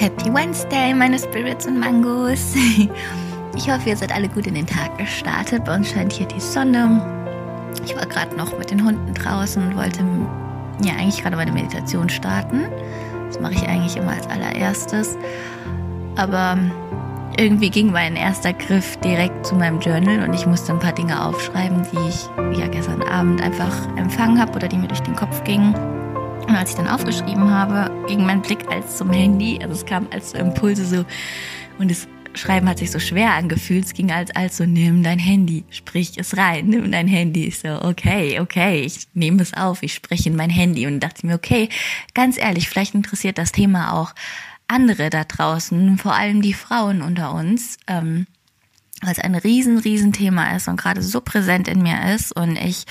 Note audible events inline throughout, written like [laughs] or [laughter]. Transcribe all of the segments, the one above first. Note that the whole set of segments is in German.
Happy Wednesday, meine Spirits und Mangos. [laughs] Ich hoffe, ihr seid alle gut in den Tag gestartet. Bei uns scheint hier die Sonne. Ich war gerade noch mit den Hunden draußen und wollte ja eigentlich gerade meine Meditation starten. Das mache ich eigentlich immer als allererstes. Aber irgendwie ging mein erster Griff direkt zu meinem Journal und ich musste ein paar Dinge aufschreiben, die ich ja gestern Abend einfach empfangen habe oder die mir durch den Kopf gingen. Und als ich dann aufgeschrieben habe, ging mein Blick als zum Handy. Also es kam als Impulse so und das Schreiben hat sich so schwer angefühlt. Es ging als als so nimm dein Handy, sprich es rein, nimm dein Handy. Ich so okay, okay, ich nehme es auf, ich spreche in mein Handy und dachte mir okay, ganz ehrlich, vielleicht interessiert das Thema auch andere da draußen, vor allem die Frauen unter uns. Ähm, weil es ein riesen, riesen Thema ist und gerade so präsent in mir ist und ich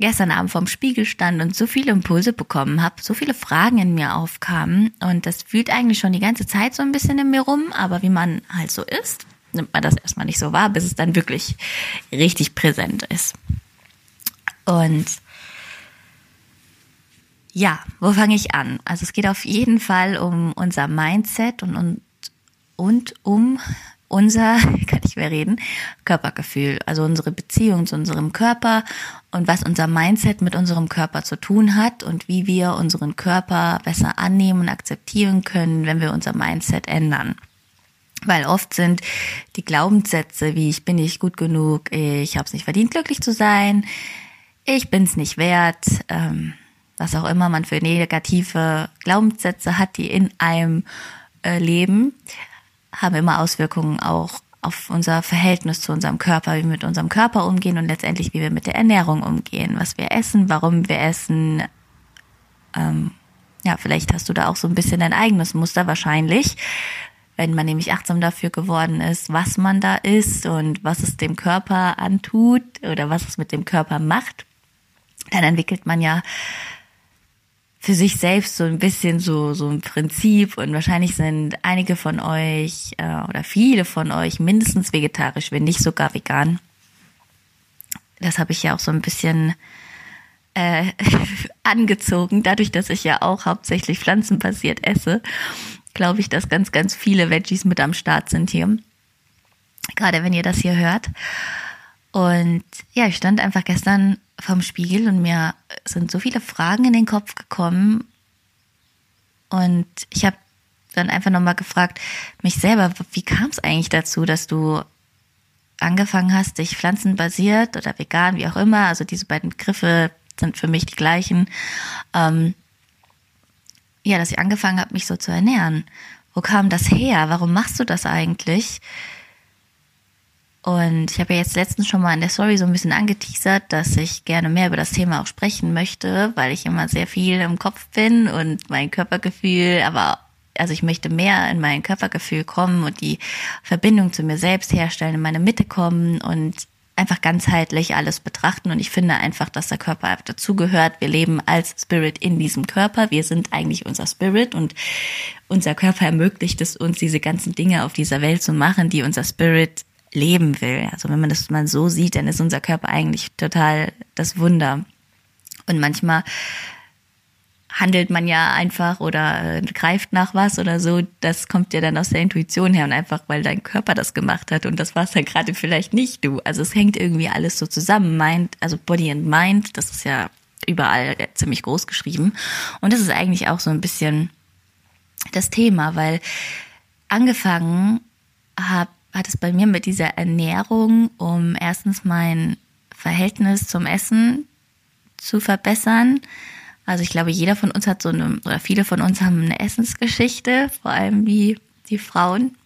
gestern Abend vorm Spiegel stand und so viele Impulse bekommen habe, so viele Fragen in mir aufkamen und das fühlt eigentlich schon die ganze Zeit so ein bisschen in mir rum, aber wie man halt so ist, nimmt man das erstmal nicht so wahr, bis es dann wirklich richtig präsent ist. Und ja, wo fange ich an? Also es geht auf jeden Fall um unser Mindset und, und, und um unser, [laughs] kann ich mehr reden, Körpergefühl, also unsere Beziehung zu unserem Körper und was unser Mindset mit unserem Körper zu tun hat und wie wir unseren Körper besser annehmen und akzeptieren können, wenn wir unser Mindset ändern. Weil oft sind die Glaubenssätze wie ich bin nicht gut genug, ich habe es nicht verdient, glücklich zu sein, ich bin es nicht wert, ähm, was auch immer man für negative Glaubenssätze hat, die in einem äh, leben, haben immer Auswirkungen auch auf unser Verhältnis zu unserem Körper, wie wir mit unserem Körper umgehen und letztendlich, wie wir mit der Ernährung umgehen, was wir essen, warum wir essen. Ähm, ja, vielleicht hast du da auch so ein bisschen dein eigenes Muster wahrscheinlich, wenn man nämlich achtsam dafür geworden ist, was man da isst und was es dem Körper antut oder was es mit dem Körper macht, dann entwickelt man ja für sich selbst so ein bisschen so so ein Prinzip und wahrscheinlich sind einige von euch äh, oder viele von euch mindestens vegetarisch, wenn nicht sogar vegan. Das habe ich ja auch so ein bisschen äh, [laughs] angezogen, dadurch, dass ich ja auch hauptsächlich pflanzenbasiert esse, glaube ich, dass ganz ganz viele Veggies mit am Start sind hier. Gerade wenn ihr das hier hört. Und ja, ich stand einfach gestern vom Spiegel und mir sind so viele Fragen in den Kopf gekommen. Und ich habe dann einfach nochmal gefragt, mich selber, wie kam es eigentlich dazu, dass du angefangen hast, dich pflanzenbasiert oder vegan, wie auch immer, also diese beiden Begriffe sind für mich die gleichen, ähm, ja, dass ich angefangen habe, mich so zu ernähren. Wo kam das her? Warum machst du das eigentlich? Und ich habe ja jetzt letztens schon mal in der Story so ein bisschen angeteasert, dass ich gerne mehr über das Thema auch sprechen möchte, weil ich immer sehr viel im Kopf bin und mein Körpergefühl, aber also ich möchte mehr in mein Körpergefühl kommen und die Verbindung zu mir selbst herstellen, in meine Mitte kommen und einfach ganzheitlich alles betrachten. Und ich finde einfach, dass der Körper dazugehört. Wir leben als Spirit in diesem Körper. Wir sind eigentlich unser Spirit und unser Körper ermöglicht es uns, diese ganzen Dinge auf dieser Welt zu machen, die unser Spirit leben will. Also wenn man das mal so sieht, dann ist unser Körper eigentlich total das Wunder. Und manchmal handelt man ja einfach oder äh, greift nach was oder so, das kommt ja dann aus der Intuition her und einfach, weil dein Körper das gemacht hat und das war es dann gerade vielleicht nicht du. Also es hängt irgendwie alles so zusammen. Mind, also Body and Mind, das ist ja überall ziemlich groß geschrieben. Und das ist eigentlich auch so ein bisschen das Thema, weil angefangen habe hat es bei mir mit dieser Ernährung, um erstens mein Verhältnis zum Essen zu verbessern. Also ich glaube, jeder von uns hat so eine, oder viele von uns haben eine Essensgeschichte, vor allem wie die Frauen.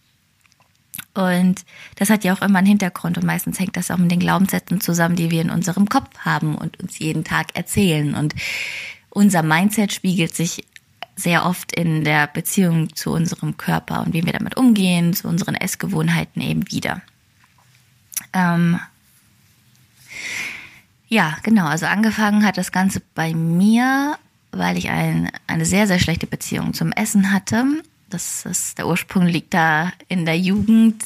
Und das hat ja auch immer einen Hintergrund und meistens hängt das auch mit den Glaubenssätzen zusammen, die wir in unserem Kopf haben und uns jeden Tag erzählen. Und unser Mindset spiegelt sich sehr oft in der Beziehung zu unserem Körper und wie wir damit umgehen, zu unseren Essgewohnheiten eben wieder. Ähm ja, genau. Also angefangen hat das Ganze bei mir, weil ich ein, eine sehr, sehr schlechte Beziehung zum Essen hatte. Das ist, der Ursprung liegt da in der Jugend.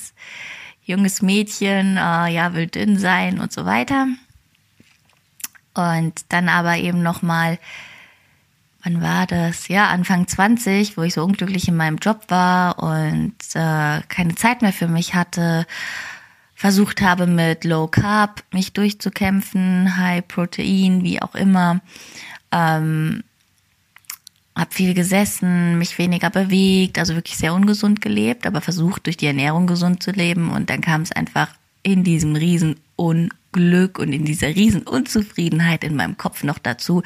Junges Mädchen, äh, ja, will dünn sein und so weiter. Und dann aber eben nochmal wann war das? Ja, Anfang 20, wo ich so unglücklich in meinem Job war und äh, keine Zeit mehr für mich hatte, versucht habe mit Low Carb mich durchzukämpfen, High Protein, wie auch immer. Ähm, habe viel gesessen, mich weniger bewegt, also wirklich sehr ungesund gelebt, aber versucht durch die Ernährung gesund zu leben und dann kam es einfach in diesem riesen Unglück und in dieser riesen Unzufriedenheit in meinem Kopf noch dazu,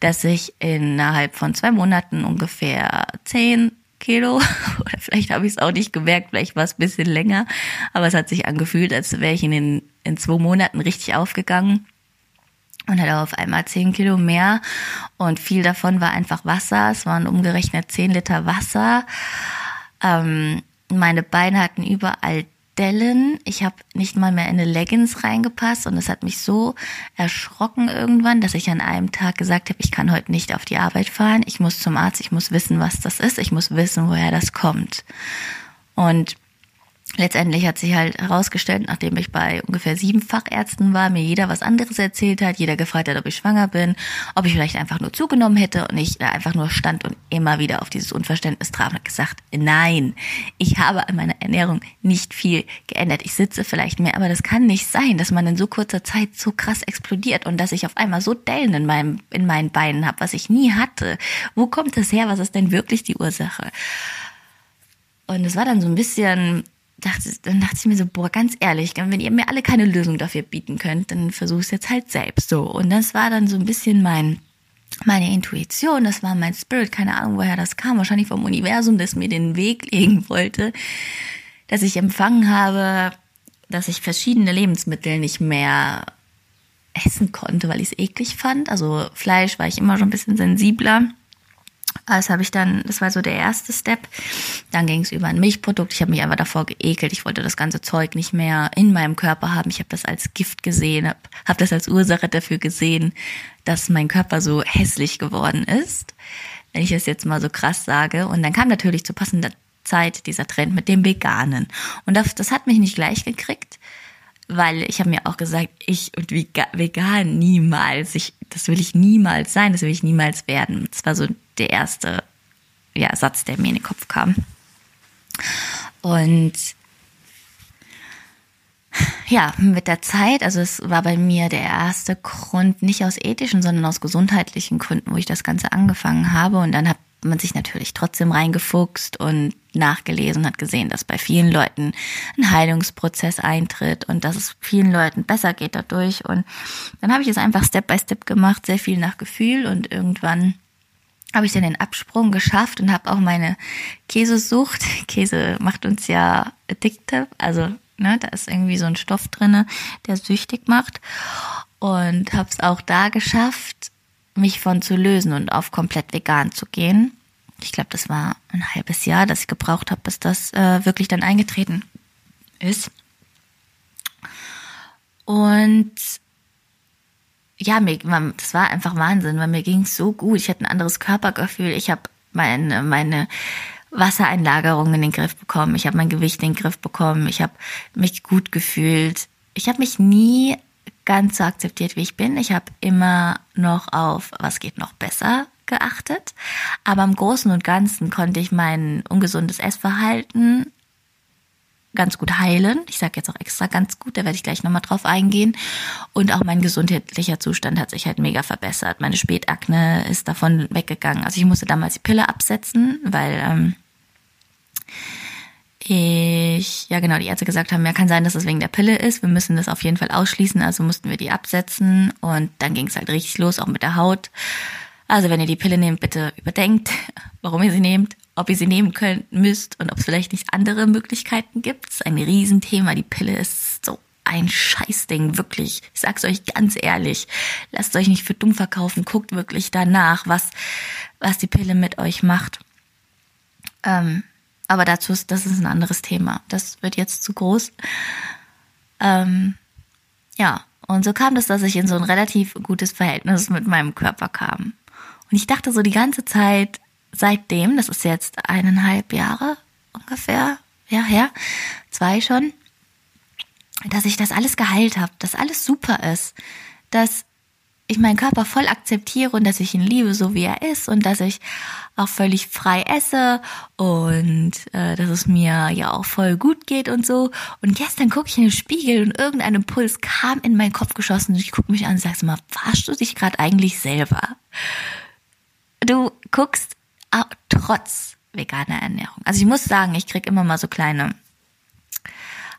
dass ich innerhalb von zwei Monaten ungefähr zehn Kilo [laughs] oder vielleicht habe ich es auch nicht gemerkt, vielleicht war es ein bisschen länger, aber es hat sich angefühlt, als wäre ich in den in zwei Monaten richtig aufgegangen und hatte auf einmal zehn Kilo mehr und viel davon war einfach Wasser. Es waren umgerechnet zehn Liter Wasser. Ähm, meine Beine hatten überall Dellen. Ich habe nicht mal mehr in eine Leggings reingepasst und es hat mich so erschrocken irgendwann, dass ich an einem Tag gesagt habe, ich kann heute nicht auf die Arbeit fahren. Ich muss zum Arzt, ich muss wissen, was das ist, ich muss wissen, woher das kommt. Und letztendlich hat sich halt herausgestellt, nachdem ich bei ungefähr sieben Fachärzten war, mir jeder was anderes erzählt hat, jeder gefragt hat, ob ich schwanger bin, ob ich vielleicht einfach nur zugenommen hätte und ich einfach nur stand und immer wieder auf dieses Unverständnis traf und gesagt, nein, ich habe an meiner Ernährung nicht viel geändert. Ich sitze vielleicht mehr, aber das kann nicht sein, dass man in so kurzer Zeit so krass explodiert und dass ich auf einmal so Dellen in meinem, in meinen Beinen habe, was ich nie hatte. Wo kommt das her? Was ist denn wirklich die Ursache? Und es war dann so ein bisschen dachte, dann dachte ich mir so, boah, ganz ehrlich, wenn ihr mir alle keine Lösung dafür bieten könnt, dann versuch's jetzt halt selbst so. Und das war dann so ein bisschen mein, meine Intuition, das war mein Spirit, keine Ahnung, woher das kam, wahrscheinlich vom Universum, das mir den Weg [laughs] legen wollte, dass ich empfangen habe, dass ich verschiedene Lebensmittel nicht mehr essen konnte, weil ich es eklig fand. Also Fleisch war ich immer schon ein bisschen sensibler. Das habe ich dann, das war so der erste Step. Dann ging es über ein Milchprodukt. Ich habe mich einfach davor geekelt. Ich wollte das ganze Zeug nicht mehr in meinem Körper haben. Ich habe das als Gift gesehen, habe hab das als Ursache dafür gesehen, dass mein Körper so hässlich geworden ist. Wenn ich es jetzt mal so krass sage. Und dann kam natürlich zu passender Zeit dieser Trend mit dem Veganen. Und das, das hat mich nicht gleich gekriegt weil ich habe mir auch gesagt, ich und vegan niemals, ich, das will ich niemals sein, das will ich niemals werden. Das war so der erste ja, Satz, der mir in den Kopf kam. Und ja, mit der Zeit, also es war bei mir der erste Grund, nicht aus ethischen, sondern aus gesundheitlichen Gründen, wo ich das Ganze angefangen habe. Und dann hat man sich natürlich trotzdem reingefuchst und nachgelesen und hat gesehen, dass bei vielen Leuten ein Heilungsprozess eintritt und dass es vielen Leuten besser geht dadurch. Und dann habe ich es einfach Step by Step gemacht, sehr viel nach Gefühl und irgendwann habe ich dann den Absprung geschafft und habe auch meine Käsesucht. [laughs] Käse macht uns ja addictive, also ne, da ist irgendwie so ein Stoff drinne, der süchtig macht und habe es auch da geschafft, mich von zu lösen und auf komplett vegan zu gehen. Ich glaube, das war ein halbes Jahr, das ich gebraucht habe, bis das äh, wirklich dann eingetreten ist. Und ja, mir, das war einfach Wahnsinn, weil mir ging es so gut. Ich hatte ein anderes Körpergefühl. Ich habe meine, meine Wassereinlagerung in den Griff bekommen. Ich habe mein Gewicht in den Griff bekommen. Ich habe mich gut gefühlt. Ich habe mich nie ganz so akzeptiert, wie ich bin. Ich habe immer noch auf, was geht noch besser geachtet. Aber im Großen und Ganzen konnte ich mein ungesundes Essverhalten ganz gut heilen. Ich sage jetzt auch extra ganz gut, da werde ich gleich nochmal drauf eingehen. Und auch mein gesundheitlicher Zustand hat sich halt mega verbessert. Meine Spätakne ist davon weggegangen. Also ich musste damals die Pille absetzen, weil ähm, ich, ja genau, die Ärzte gesagt haben, ja kann sein, dass das wegen der Pille ist. Wir müssen das auf jeden Fall ausschließen, also mussten wir die absetzen. Und dann ging es halt richtig los, auch mit der Haut. Also wenn ihr die Pille nehmt, bitte überdenkt, [laughs] warum ihr sie nehmt ob ihr sie nehmen könnt, müsst und ob es vielleicht nicht andere Möglichkeiten gibt. Das ist ein Riesenthema. Die Pille ist so ein Scheißding, wirklich. Ich sag's euch ganz ehrlich. Lasst euch nicht für dumm verkaufen. Guckt wirklich danach, was, was die Pille mit euch macht. Ähm, aber dazu ist, das ist ein anderes Thema. Das wird jetzt zu groß. Ähm, ja, und so kam das, dass ich in so ein relativ gutes Verhältnis mit meinem Körper kam. Und ich dachte so die ganze Zeit, seitdem, das ist jetzt eineinhalb Jahre ungefähr, ja, her, zwei schon, dass ich das alles geheilt habe, dass alles super ist, dass ich meinen Körper voll akzeptiere und dass ich ihn liebe, so wie er ist und dass ich auch völlig frei esse und äh, dass es mir ja auch voll gut geht und so. Und gestern gucke ich in den Spiegel und irgendein Impuls kam in meinen Kopf geschossen und ich gucke mich an und sage mal, verarschst du dich gerade eigentlich selber? Du guckst trotz veganer Ernährung. Also ich muss sagen, ich krieg immer mal so kleine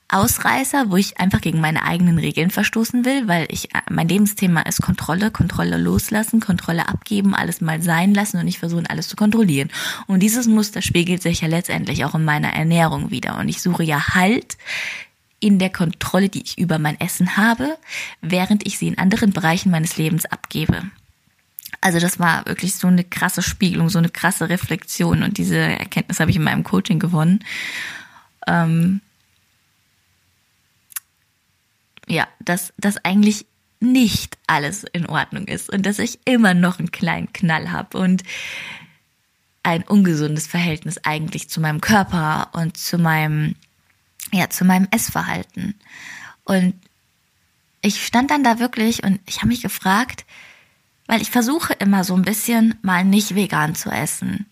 Ausreißer, wo ich einfach gegen meine eigenen Regeln verstoßen will, weil ich mein Lebensthema ist Kontrolle, Kontrolle loslassen, Kontrolle abgeben, alles mal sein lassen und ich versuche alles zu kontrollieren. Und dieses Muster spiegelt sich ja letztendlich auch in meiner Ernährung wieder und ich suche ja Halt in der Kontrolle, die ich über mein Essen habe, während ich sie in anderen Bereichen meines Lebens abgebe. Also das war wirklich so eine krasse Spiegelung, so eine krasse Reflexion und diese Erkenntnis habe ich in meinem Coaching gewonnen. Ähm, ja, dass das eigentlich nicht alles in Ordnung ist und dass ich immer noch einen kleinen Knall habe und ein ungesundes Verhältnis eigentlich zu meinem Körper und zu meinem ja zu meinem Essverhalten und ich stand dann da wirklich und ich habe mich gefragt, weil ich versuche immer so ein bisschen mal nicht vegan zu essen.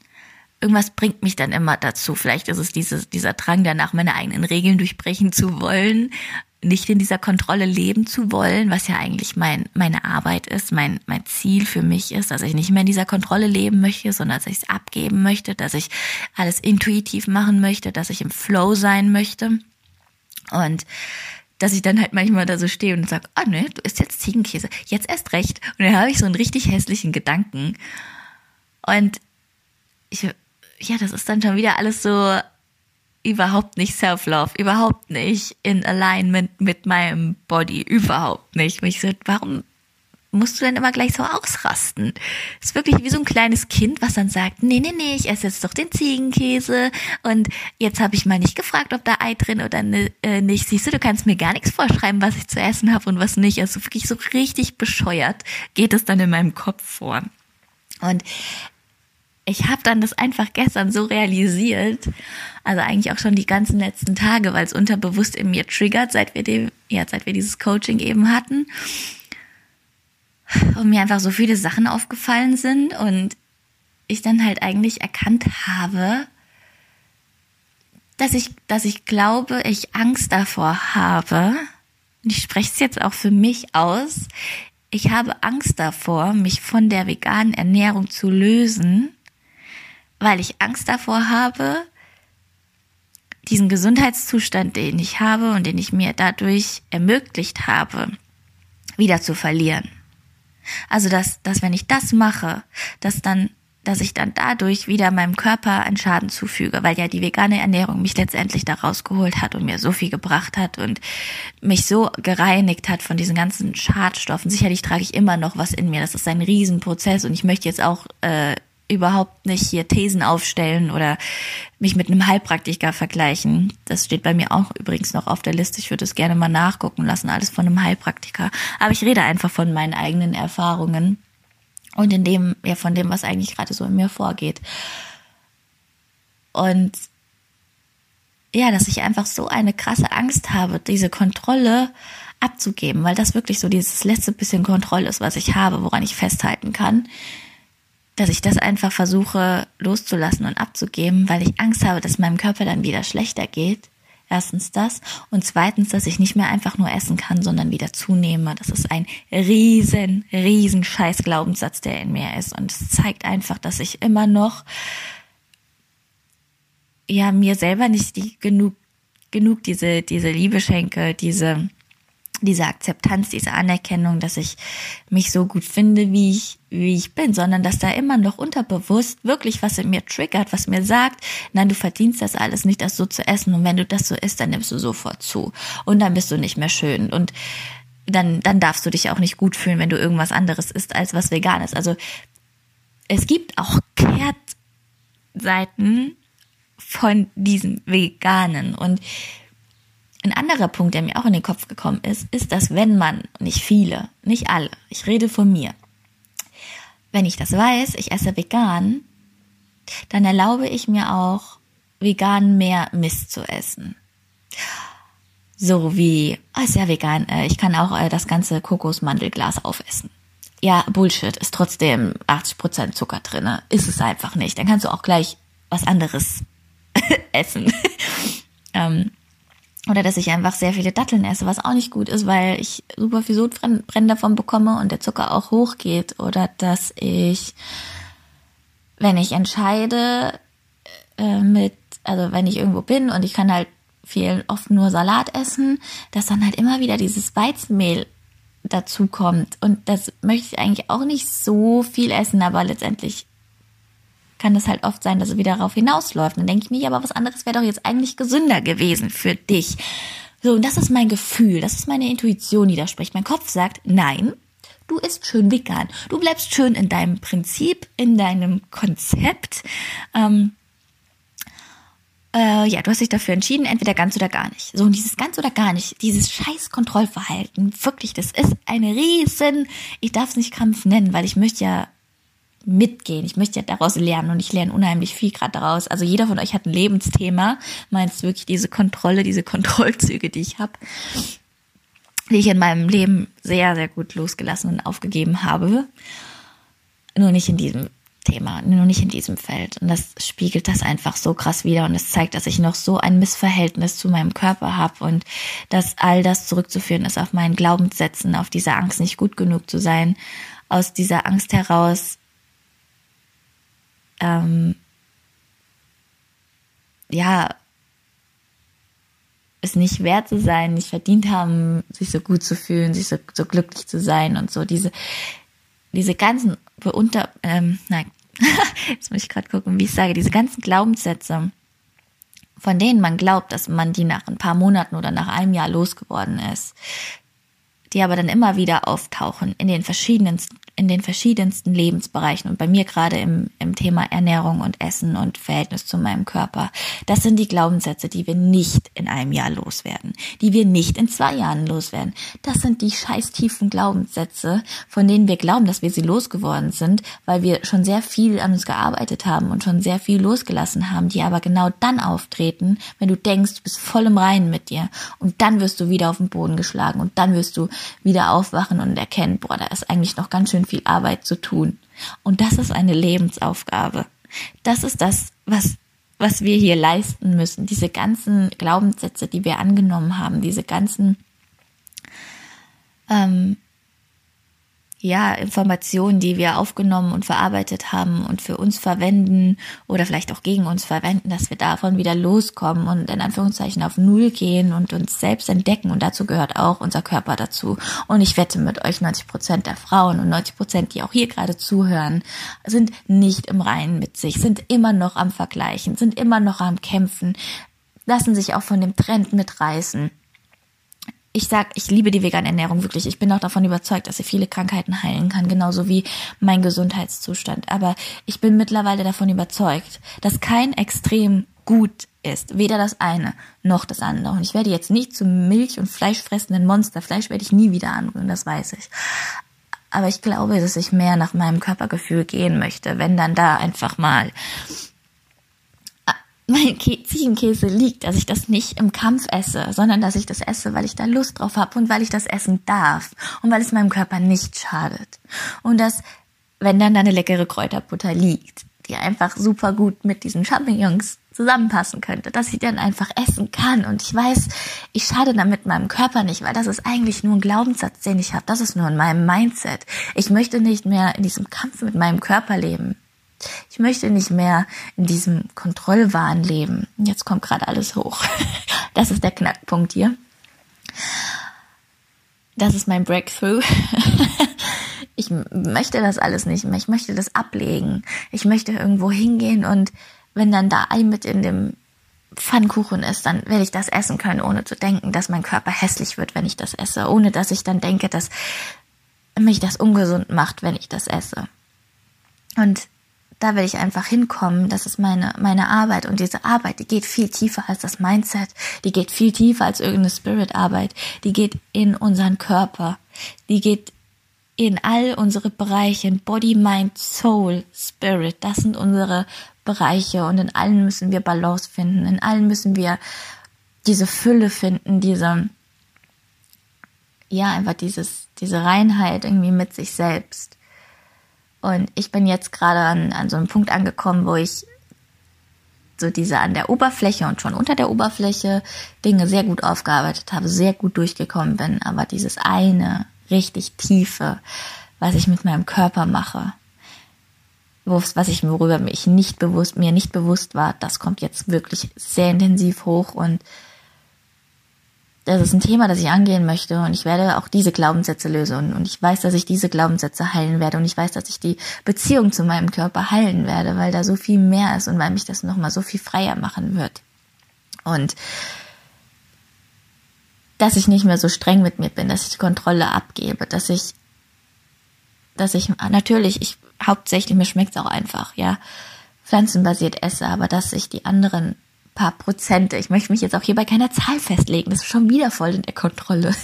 Irgendwas bringt mich dann immer dazu. Vielleicht ist es dieses, dieser Drang danach, meine eigenen Regeln durchbrechen zu wollen, nicht in dieser Kontrolle leben zu wollen, was ja eigentlich mein, meine Arbeit ist, mein, mein Ziel für mich ist, dass ich nicht mehr in dieser Kontrolle leben möchte, sondern dass ich es abgeben möchte, dass ich alles intuitiv machen möchte, dass ich im Flow sein möchte. Und dass ich dann halt manchmal da so stehe und sage, ah oh, ne, du isst jetzt Ziegenkäse, jetzt erst recht. Und dann habe ich so einen richtig hässlichen Gedanken. Und ich, ja, das ist dann schon wieder alles so überhaupt nicht Self-Love, überhaupt nicht in Alignment mit meinem Body, überhaupt nicht. Und ich so, warum musst du denn immer gleich so ausrasten? Ist wirklich wie so ein kleines Kind, was dann sagt, nee, nee, nee, ich esse jetzt doch den Ziegenkäse und jetzt habe ich mal nicht gefragt, ob da Ei drin oder äh, nicht. Siehst du, du kannst mir gar nichts vorschreiben, was ich zu essen habe und was nicht. Also wirklich so richtig bescheuert geht es dann in meinem Kopf vor. Und ich habe dann das einfach gestern so realisiert, also eigentlich auch schon die ganzen letzten Tage, weil es unterbewusst in mir triggert, seit wir dem, ja, seit wir dieses Coaching eben hatten und mir einfach so viele Sachen aufgefallen sind und ich dann halt eigentlich erkannt habe, dass ich, dass ich glaube, ich Angst davor habe, und ich spreche es jetzt auch für mich aus, ich habe Angst davor, mich von der veganen Ernährung zu lösen, weil ich Angst davor habe, diesen Gesundheitszustand, den ich habe und den ich mir dadurch ermöglicht habe, wieder zu verlieren. Also, dass, dass wenn ich das mache, dass dann, dass ich dann dadurch wieder meinem Körper einen Schaden zufüge, weil ja die vegane Ernährung mich letztendlich da rausgeholt hat und mir so viel gebracht hat und mich so gereinigt hat von diesen ganzen Schadstoffen. Sicherlich trage ich immer noch was in mir. Das ist ein Riesenprozess und ich möchte jetzt auch äh, überhaupt nicht hier Thesen aufstellen oder mich mit einem Heilpraktiker vergleichen. Das steht bei mir auch übrigens noch auf der Liste. Ich würde es gerne mal nachgucken lassen, alles von einem Heilpraktiker. Aber ich rede einfach von meinen eigenen Erfahrungen und in dem, ja, von dem, was eigentlich gerade so in mir vorgeht. Und ja, dass ich einfach so eine krasse Angst habe, diese Kontrolle abzugeben, weil das wirklich so dieses letzte bisschen Kontrolle ist, was ich habe, woran ich festhalten kann dass ich das einfach versuche loszulassen und abzugeben, weil ich Angst habe, dass meinem Körper dann wieder schlechter geht. Erstens das. Und zweitens, dass ich nicht mehr einfach nur essen kann, sondern wieder zunehme. Das ist ein riesen, riesen Scheiß Glaubenssatz, der in mir ist. Und es zeigt einfach, dass ich immer noch, ja, mir selber nicht die, genug, genug diese, diese Liebe schenke, diese, diese Akzeptanz, diese Anerkennung, dass ich mich so gut finde, wie ich, wie ich bin, sondern dass da immer noch unterbewusst wirklich was in mir triggert, was mir sagt, nein, du verdienst das alles nicht, das so zu essen. Und wenn du das so isst, dann nimmst du sofort zu. Und dann bist du nicht mehr schön. Und dann, dann darfst du dich auch nicht gut fühlen, wenn du irgendwas anderes isst, als was vegan ist. Also, es gibt auch Kehrtseiten von diesen Veganen. Und ein anderer Punkt, der mir auch in den Kopf gekommen ist, ist, dass wenn man, nicht viele, nicht alle, ich rede von mir, wenn ich das weiß, ich esse vegan, dann erlaube ich mir auch, vegan mehr Mist zu essen. So wie, oh, ist ja vegan, äh, ich kann auch äh, das ganze Kokosmandelglas aufessen. ja, Bullshit, ist trotzdem 80% Zucker drinne. Ist es einfach nicht. Dann kannst du auch gleich was anderes [laughs] essen. [laughs] ähm, oder dass ich einfach sehr viele Datteln esse, was auch nicht gut ist, weil ich super viel Sodbrennen davon bekomme und der Zucker auch hochgeht. Oder dass ich, wenn ich entscheide, äh, mit, also wenn ich irgendwo bin und ich kann halt viel oft nur Salat essen, dass dann halt immer wieder dieses Weizenmehl dazu kommt. Und das möchte ich eigentlich auch nicht so viel essen, aber letztendlich kann es halt oft sein, dass es wieder darauf hinausläuft. Dann denke ich mir, aber was anderes wäre doch jetzt eigentlich gesünder gewesen für dich. So, und das ist mein Gefühl, das ist meine Intuition, die da spricht. Mein Kopf sagt, nein, du isst schön vegan. Du bleibst schön in deinem Prinzip, in deinem Konzept. Ähm, äh, ja, du hast dich dafür entschieden, entweder ganz oder gar nicht. So, und dieses ganz oder gar nicht, dieses scheiß Kontrollverhalten, wirklich, das ist eine riesen, ich darf es nicht Kampf nennen, weil ich möchte ja mitgehen. Ich möchte ja daraus lernen und ich lerne unheimlich viel gerade daraus. Also jeder von euch hat ein Lebensthema. Meinst wirklich diese Kontrolle, diese Kontrollzüge, die ich habe, die ich in meinem Leben sehr, sehr gut losgelassen und aufgegeben habe. Nur nicht in diesem Thema, nur nicht in diesem Feld. Und das spiegelt das einfach so krass wieder und es zeigt, dass ich noch so ein Missverhältnis zu meinem Körper habe und dass all das zurückzuführen ist auf meinen Glaubenssätzen, auf diese Angst, nicht gut genug zu sein, aus dieser Angst heraus, ähm, ja, es nicht wert zu sein, nicht verdient haben, sich so gut zu fühlen, sich so, so glücklich zu sein und so. Diese diese ganzen unter ähm, nein. [laughs] Jetzt muss ich gerade gucken wie ich sage. Diese ganzen Glaubenssätze von denen man glaubt dass man die nach ein paar Monaten oder nach einem Jahr losgeworden ist die aber dann immer wieder auftauchen in den verschiedensten in den verschiedensten Lebensbereichen und bei mir gerade im, im Thema Ernährung und Essen und Verhältnis zu meinem Körper. Das sind die Glaubenssätze, die wir nicht in einem Jahr loswerden, die wir nicht in zwei Jahren loswerden. Das sind die scheiß tiefen Glaubenssätze, von denen wir glauben, dass wir sie losgeworden sind, weil wir schon sehr viel an uns gearbeitet haben und schon sehr viel losgelassen haben, die aber genau dann auftreten, wenn du denkst, du bist voll im Reinen mit dir und dann wirst du wieder auf den Boden geschlagen und dann wirst du wieder aufwachen und erkennen, boah, da ist eigentlich noch ganz schön viel Arbeit zu tun. Und das ist eine Lebensaufgabe. Das ist das, was, was wir hier leisten müssen. Diese ganzen Glaubenssätze, die wir angenommen haben, diese ganzen ähm, ja, Informationen, die wir aufgenommen und verarbeitet haben und für uns verwenden oder vielleicht auch gegen uns verwenden, dass wir davon wieder loskommen und in Anführungszeichen auf Null gehen und uns selbst entdecken. Und dazu gehört auch unser Körper dazu. Und ich wette mit euch, 90 Prozent der Frauen und 90 Prozent, die auch hier gerade zuhören, sind nicht im Reinen mit sich, sind immer noch am Vergleichen, sind immer noch am Kämpfen, lassen sich auch von dem Trend mitreißen ich sag, ich liebe die vegane Ernährung wirklich. Ich bin auch davon überzeugt, dass sie viele Krankheiten heilen kann, genauso wie mein Gesundheitszustand. Aber ich bin mittlerweile davon überzeugt, dass kein Extrem gut ist. Weder das eine noch das andere. Und ich werde jetzt nicht zum Milch- und Fleischfressenden Monster. Fleisch werde ich nie wieder anrühren, das weiß ich. Aber ich glaube, dass ich mehr nach meinem Körpergefühl gehen möchte, wenn dann da einfach mal mein Ziegenkäse liegt, dass ich das nicht im Kampf esse, sondern dass ich das esse, weil ich da Lust drauf habe und weil ich das essen darf und weil es meinem Körper nicht schadet. Und dass, wenn dann da eine leckere Kräuterbutter liegt, die einfach super gut mit diesen Champignons zusammenpassen könnte, dass ich dann einfach essen kann und ich weiß, ich schade damit meinem Körper nicht, weil das ist eigentlich nur ein Glaubenssatz, den ich habe, das ist nur in meinem Mindset. Ich möchte nicht mehr in diesem Kampf mit meinem Körper leben. Ich möchte nicht mehr in diesem Kontrollwahn leben. Jetzt kommt gerade alles hoch. [laughs] Das ist der Knackpunkt hier. Das ist mein Breakthrough. [laughs] Ich möchte das alles nicht mehr. Ich möchte das ablegen. Ich möchte irgendwo hingehen und wenn dann da Ei mit in dem Pfannkuchen ist, dann werde ich das essen können, ohne zu denken, dass mein Körper hässlich wird, wenn ich das esse, ohne dass ich dann denke, dass mich das ungesund macht, wenn ich das esse. Und da will ich einfach hinkommen. Das ist meine, meine Arbeit. Und diese Arbeit, die geht viel tiefer als das Mindset. Die geht viel tiefer als irgendeine Spirit-Arbeit. Die geht in unseren Körper. Die geht in all unsere Bereiche, in Body, Mind, Soul, Spirit. Das sind unsere Bereiche. Und in allen müssen wir Balance finden. In allen müssen wir diese Fülle finden, diese, ja, einfach dieses, diese Reinheit irgendwie mit sich selbst. Und ich bin jetzt gerade an, an so einem Punkt angekommen, wo ich so diese an der Oberfläche und schon unter der Oberfläche Dinge sehr gut aufgearbeitet habe, sehr gut durchgekommen bin, aber dieses eine richtig tiefe, was ich mit meinem Körper mache, was ich worüber mich nicht bewusst mir nicht bewusst war, das kommt jetzt wirklich sehr intensiv hoch und das ist ein Thema, das ich angehen möchte und ich werde auch diese Glaubenssätze lösen und ich weiß, dass ich diese Glaubenssätze heilen werde und ich weiß, dass ich die Beziehung zu meinem Körper heilen werde, weil da so viel mehr ist und weil mich das nochmal so viel freier machen wird. Und dass ich nicht mehr so streng mit mir bin, dass ich die Kontrolle abgebe, dass ich, dass ich, natürlich, ich, hauptsächlich, mir schmeckt's auch einfach, ja, pflanzenbasiert esse, aber dass ich die anderen paar Prozente. Ich möchte mich jetzt auch hier bei keiner Zahl festlegen. Das ist schon wieder voll in der Kontrolle.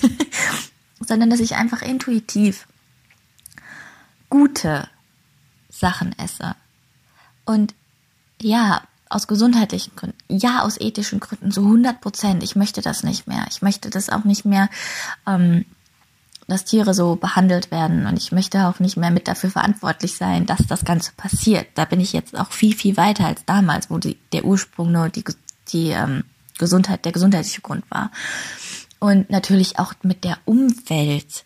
[laughs] Sondern dass ich einfach intuitiv gute Sachen esse. Und ja, aus gesundheitlichen Gründen, ja, aus ethischen Gründen, so 100 Prozent. Ich möchte das nicht mehr. Ich möchte das auch nicht mehr, ähm, dass Tiere so behandelt werden. Und ich möchte auch nicht mehr mit dafür verantwortlich sein, dass das Ganze passiert. Da bin ich jetzt auch viel, viel weiter als damals, wo die, der Ursprung nur die, die ähm, Gesundheit, der gesundheitliche Grund war. Und natürlich auch mit der Umwelt.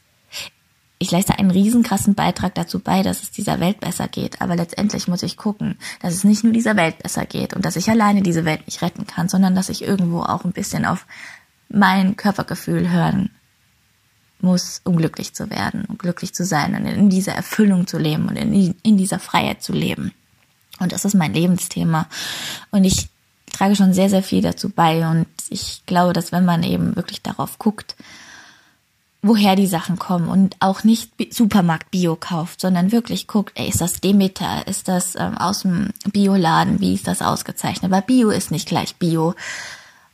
Ich leiste einen riesenkrassen Beitrag dazu bei, dass es dieser Welt besser geht. Aber letztendlich muss ich gucken, dass es nicht nur dieser Welt besser geht und dass ich alleine diese Welt nicht retten kann, sondern dass ich irgendwo auch ein bisschen auf mein Körpergefühl hören muss, um glücklich zu werden, um glücklich zu sein und in dieser Erfüllung zu leben und in, in dieser Freiheit zu leben. Und das ist mein Lebensthema. Und ich trage schon sehr, sehr viel dazu bei. Und ich glaube, dass wenn man eben wirklich darauf guckt, woher die Sachen kommen und auch nicht Supermarkt Bio kauft, sondern wirklich guckt, ey, ist das Demeter, ist das ähm, aus dem Bioladen, wie ist das ausgezeichnet? Weil Bio ist nicht gleich Bio.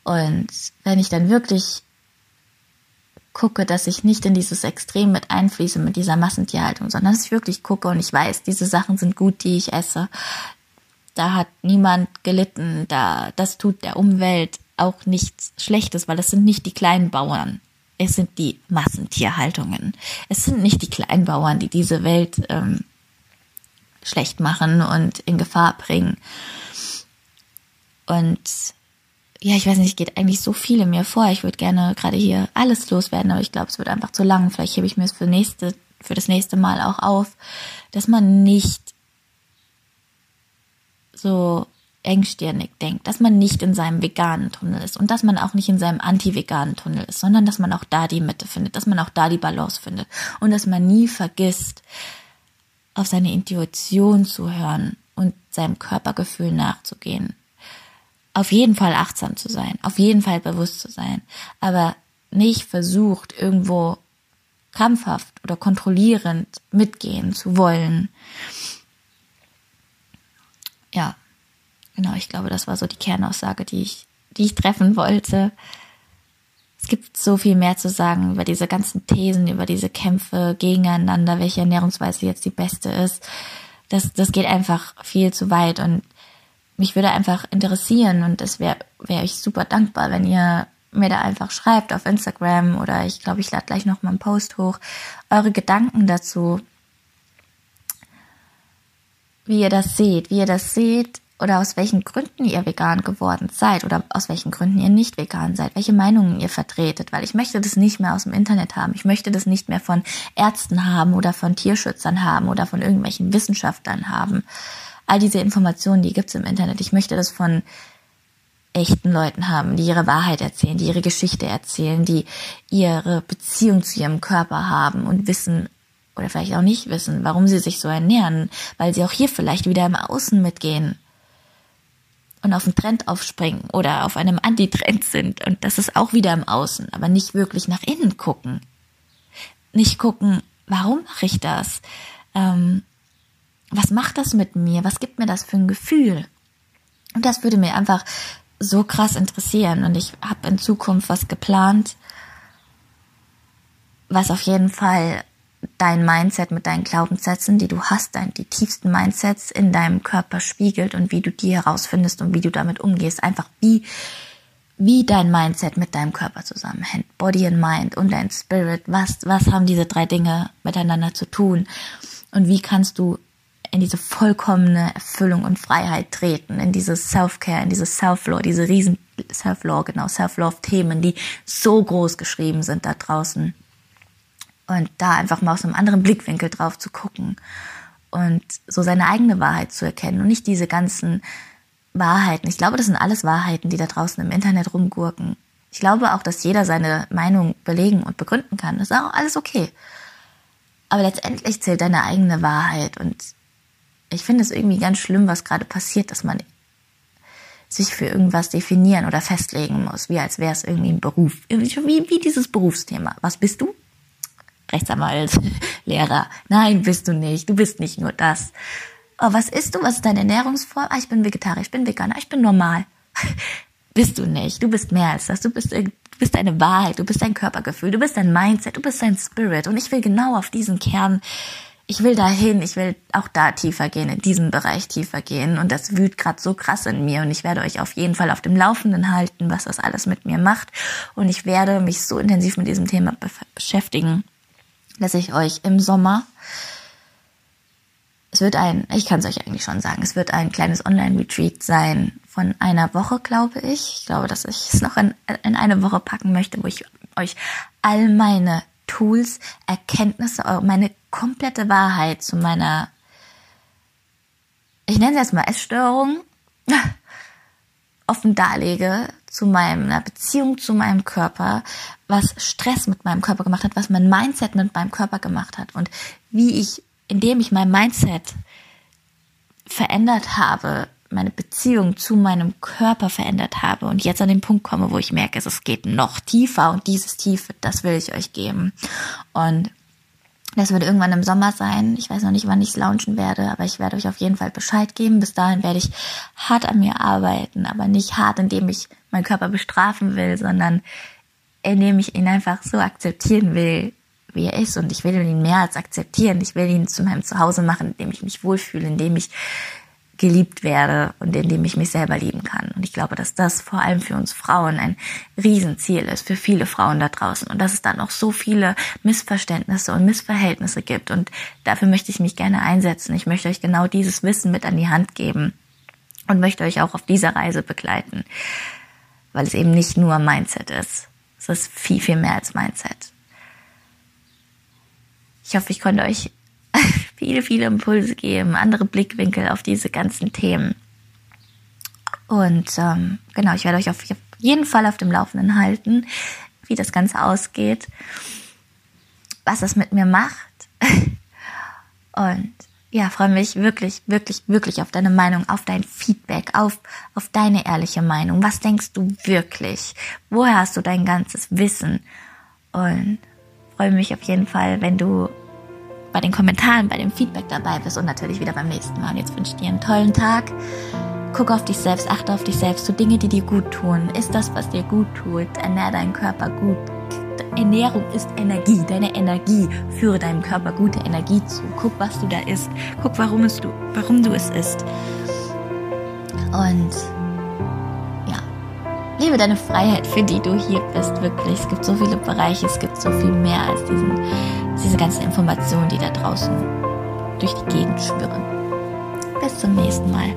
Und wenn ich dann wirklich gucke, dass ich nicht in dieses Extrem mit einfließe mit dieser Massentierhaltung, sondern dass ich wirklich gucke und ich weiß, diese Sachen sind gut, die ich esse. Da hat niemand gelitten, da das tut der Umwelt auch nichts Schlechtes, weil es sind nicht die kleinen Bauern. Es sind die Massentierhaltungen. Es sind nicht die Kleinbauern, die diese Welt ähm, schlecht machen und in Gefahr bringen. Und ja, ich weiß nicht, geht eigentlich so viele mir vor. Ich würde gerne gerade hier alles loswerden, aber ich glaube, es wird einfach zu lang. Vielleicht hebe ich mir es für nächste, für das nächste Mal auch auf, dass man nicht so engstirnig denkt, dass man nicht in seinem veganen Tunnel ist und dass man auch nicht in seinem anti-veganen Tunnel ist, sondern dass man auch da die Mitte findet, dass man auch da die Balance findet und dass man nie vergisst, auf seine Intuition zu hören und seinem Körpergefühl nachzugehen auf jeden Fall achtsam zu sein, auf jeden Fall bewusst zu sein, aber nicht versucht, irgendwo krampfhaft oder kontrollierend mitgehen zu wollen. Ja, genau, ich glaube, das war so die Kernaussage, die ich, die ich treffen wollte. Es gibt so viel mehr zu sagen über diese ganzen Thesen, über diese Kämpfe gegeneinander, welche Ernährungsweise jetzt die beste ist. Das, das geht einfach viel zu weit und mich würde einfach interessieren und das wäre wäre ich super dankbar, wenn ihr mir da einfach schreibt auf Instagram oder ich glaube, ich lade gleich noch mal einen Post hoch, eure Gedanken dazu, wie ihr das seht, wie ihr das seht oder aus welchen Gründen ihr vegan geworden seid oder aus welchen Gründen ihr nicht vegan seid, welche Meinungen ihr vertretet, weil ich möchte das nicht mehr aus dem Internet haben. Ich möchte das nicht mehr von Ärzten haben oder von Tierschützern haben oder von irgendwelchen Wissenschaftlern haben all diese Informationen, die gibt's im Internet. Ich möchte das von echten Leuten haben, die ihre Wahrheit erzählen, die ihre Geschichte erzählen, die ihre Beziehung zu ihrem Körper haben und wissen oder vielleicht auch nicht wissen, warum sie sich so ernähren, weil sie auch hier vielleicht wieder im Außen mitgehen und auf einen Trend aufspringen oder auf einem Antitrend sind und das ist auch wieder im Außen, aber nicht wirklich nach innen gucken. Nicht gucken, warum mache ich das? Ähm, was macht das mit mir? Was gibt mir das für ein Gefühl? Und das würde mir einfach so krass interessieren. Und ich habe in Zukunft was geplant, was auf jeden Fall dein Mindset mit deinen Glaubenssätzen, die du hast, dein, die tiefsten Mindsets in deinem Körper spiegelt und wie du die herausfindest und wie du damit umgehst. Einfach wie, wie dein Mindset mit deinem Körper zusammenhängt. Body and Mind und dein Spirit. Was, was haben diese drei Dinge miteinander zu tun? Und wie kannst du in diese vollkommene Erfüllung und Freiheit treten, in dieses Self-Care, in dieses Self-Law, diese riesen Self-Law, genau, Self-Love-Themen, die so groß geschrieben sind da draußen. Und da einfach mal aus einem anderen Blickwinkel drauf zu gucken und so seine eigene Wahrheit zu erkennen und nicht diese ganzen Wahrheiten. Ich glaube, das sind alles Wahrheiten, die da draußen im Internet rumgurken. Ich glaube auch, dass jeder seine Meinung belegen und begründen kann. Das ist auch alles okay. Aber letztendlich zählt deine eigene Wahrheit. Und ich finde es irgendwie ganz schlimm, was gerade passiert, dass man sich für irgendwas definieren oder festlegen muss, wie als wäre es irgendwie ein Beruf. Wie, wie dieses Berufsthema. Was bist du? Rechtsanwalt, [laughs] Lehrer. Nein, bist du nicht. Du bist nicht nur das. Oh, was isst du? Was ist deine Ernährungsform? Ah, ich bin Vegetarier, ich bin Veganer, ich bin normal. [laughs] bist du nicht. Du bist mehr als das. Du bist, du bist deine Wahrheit, du bist dein Körpergefühl, du bist dein Mindset, du bist dein Spirit. Und ich will genau auf diesen Kern, ich will dahin, ich will auch da tiefer gehen, in diesem Bereich tiefer gehen. Und das wühlt gerade so krass in mir. Und ich werde euch auf jeden Fall auf dem Laufenden halten, was das alles mit mir macht. Und ich werde mich so intensiv mit diesem Thema beschäftigen, dass ich euch im Sommer es wird ein, ich kann es euch eigentlich schon sagen, es wird ein kleines Online-Retreat sein von einer Woche, glaube ich. Ich glaube, dass ich es noch in, in eine Woche packen möchte, wo ich euch all meine Tools, Erkenntnisse, meine komplette Wahrheit zu meiner, ich nenne es erstmal Essstörung, [laughs] offen darlege, zu meiner Beziehung zu meinem Körper, was Stress mit meinem Körper gemacht hat, was mein Mindset mit meinem Körper gemacht hat und wie ich indem ich mein Mindset verändert habe, meine Beziehung zu meinem Körper verändert habe und jetzt an den Punkt komme, wo ich merke, es geht noch tiefer und dieses Tiefe, das will ich euch geben. Und das wird irgendwann im Sommer sein. Ich weiß noch nicht, wann ich es launchen werde, aber ich werde euch auf jeden Fall Bescheid geben. Bis dahin werde ich hart an mir arbeiten, aber nicht hart, indem ich meinen Körper bestrafen will, sondern indem ich ihn einfach so akzeptieren will, wie er ist und ich will ihn mehr als akzeptieren. Ich will ihn zu meinem Zuhause machen, in dem ich mich wohlfühle, in dem ich geliebt werde und in dem ich mich selber lieben kann. Und ich glaube, dass das vor allem für uns Frauen ein Riesenziel ist, für viele Frauen da draußen. Und dass es dann auch so viele Missverständnisse und Missverhältnisse gibt. Und dafür möchte ich mich gerne einsetzen. Ich möchte euch genau dieses Wissen mit an die Hand geben und möchte euch auch auf dieser Reise begleiten. Weil es eben nicht nur Mindset ist. Es ist viel, viel mehr als Mindset. Ich hoffe, ich konnte euch [laughs] viele, viele Impulse geben, andere Blickwinkel auf diese ganzen Themen. Und ähm, genau, ich werde euch auf jeden Fall auf dem Laufenden halten, wie das Ganze ausgeht, was das mit mir macht. [laughs] Und ja, freue mich wirklich, wirklich, wirklich auf deine Meinung, auf dein Feedback, auf, auf deine ehrliche Meinung. Was denkst du wirklich? Woher hast du dein ganzes Wissen? Und freue mich auf jeden Fall, wenn du bei den Kommentaren, bei dem Feedback dabei bist und natürlich wieder beim nächsten Mal. Und jetzt wünsche ich dir einen tollen Tag. Guck auf dich selbst, achte auf dich selbst, so Dinge, die dir gut tun. Ist das, was dir gut tut? Ernähr deinen Körper gut. Ernährung ist Energie, deine Energie. Führe deinem Körper gute Energie zu. Guck, was du da isst. Guck, warum, du, warum du es isst. Und Lebe deine Freiheit, für die du hier bist, wirklich. Es gibt so viele Bereiche, es gibt so viel mehr als diesen, diese ganzen Informationen, die da draußen durch die Gegend schwirren. Bis zum nächsten Mal.